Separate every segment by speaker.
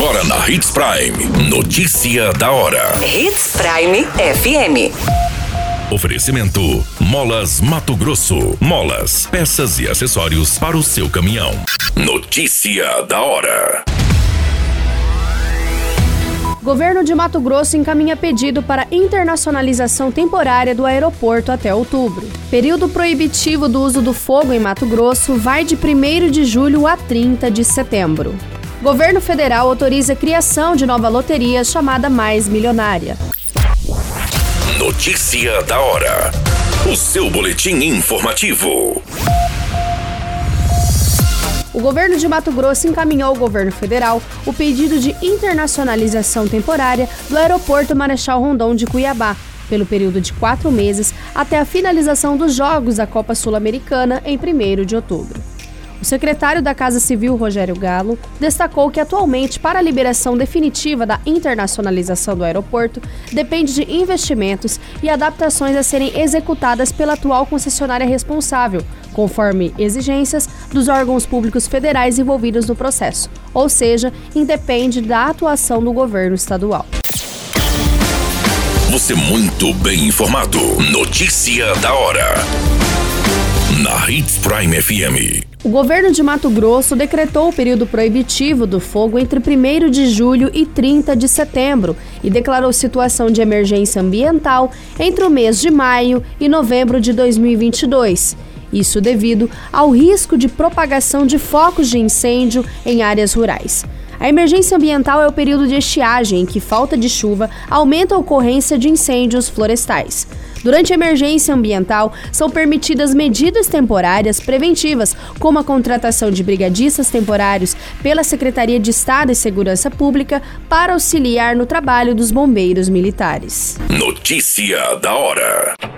Speaker 1: Agora na Hits Prime. Notícia da hora.
Speaker 2: Hits Prime FM.
Speaker 1: Oferecimento: Molas Mato Grosso. Molas, peças e acessórios para o seu caminhão. Notícia da hora.
Speaker 3: Governo de Mato Grosso encaminha pedido para internacionalização temporária do aeroporto até outubro. Período proibitivo do uso do fogo em Mato Grosso vai de 1 de julho a 30 de setembro. Governo federal autoriza a criação de nova loteria chamada Mais Milionária.
Speaker 1: Notícia da hora. O seu boletim informativo.
Speaker 3: O governo de Mato Grosso encaminhou ao governo federal o pedido de internacionalização temporária do aeroporto Marechal Rondon de Cuiabá, pelo período de quatro meses até a finalização dos Jogos da Copa Sul-Americana em 1 de outubro. O secretário da Casa Civil, Rogério Galo, destacou que atualmente, para a liberação definitiva da internacionalização do aeroporto, depende de investimentos e adaptações a serem executadas pela atual concessionária responsável, conforme exigências dos órgãos públicos federais envolvidos no processo, ou seja, independe da atuação do governo estadual.
Speaker 1: Você muito bem informado. Notícia da hora. Na Hits Prime FM.
Speaker 3: O governo de Mato Grosso decretou o período proibitivo do fogo entre 1 de julho e 30 de setembro e declarou situação de emergência ambiental entre o mês de maio e novembro de 2022. Isso devido ao risco de propagação de focos de incêndio em áreas rurais. A emergência ambiental é o período de estiagem em que falta de chuva aumenta a ocorrência de incêndios florestais. Durante a emergência ambiental, são permitidas medidas temporárias preventivas, como a contratação de brigadistas temporários pela Secretaria de Estado e Segurança Pública para auxiliar no trabalho dos bombeiros militares.
Speaker 1: Notícia da hora.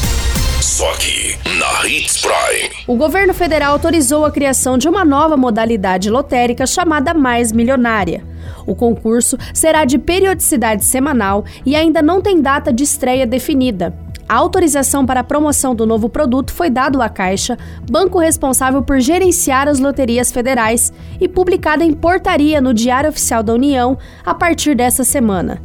Speaker 1: Hits Prime.
Speaker 3: O governo federal autorizou a criação de uma nova modalidade lotérica chamada Mais Milionária. O concurso será de periodicidade semanal e ainda não tem data de estreia definida. A autorização para a promoção do novo produto foi dado à Caixa, banco responsável por gerenciar as loterias federais, e publicada em portaria no Diário Oficial da União a partir dessa semana.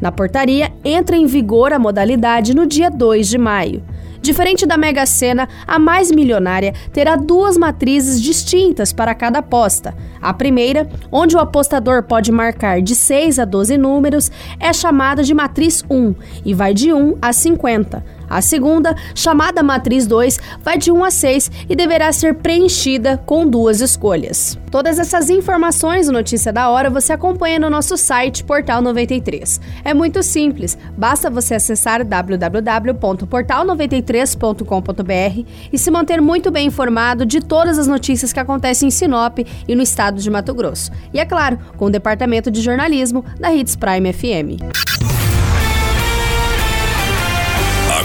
Speaker 3: Na portaria, entra em vigor a modalidade no dia 2 de maio. Diferente da Mega Sena, a mais milionária terá duas matrizes distintas para cada aposta. A primeira, onde o apostador pode marcar de 6 a 12 números, é chamada de matriz 1 e vai de 1 a 50. A segunda, chamada Matriz 2, vai de 1 a 6 e deverá ser preenchida com duas escolhas. Todas essas informações no Notícia da Hora você acompanha no nosso site Portal 93. É muito simples, basta você acessar www.portal93.com.br e se manter muito bem informado de todas as notícias que acontecem em Sinop e no estado de Mato Grosso. E é claro, com o departamento de jornalismo da Hits Prime FM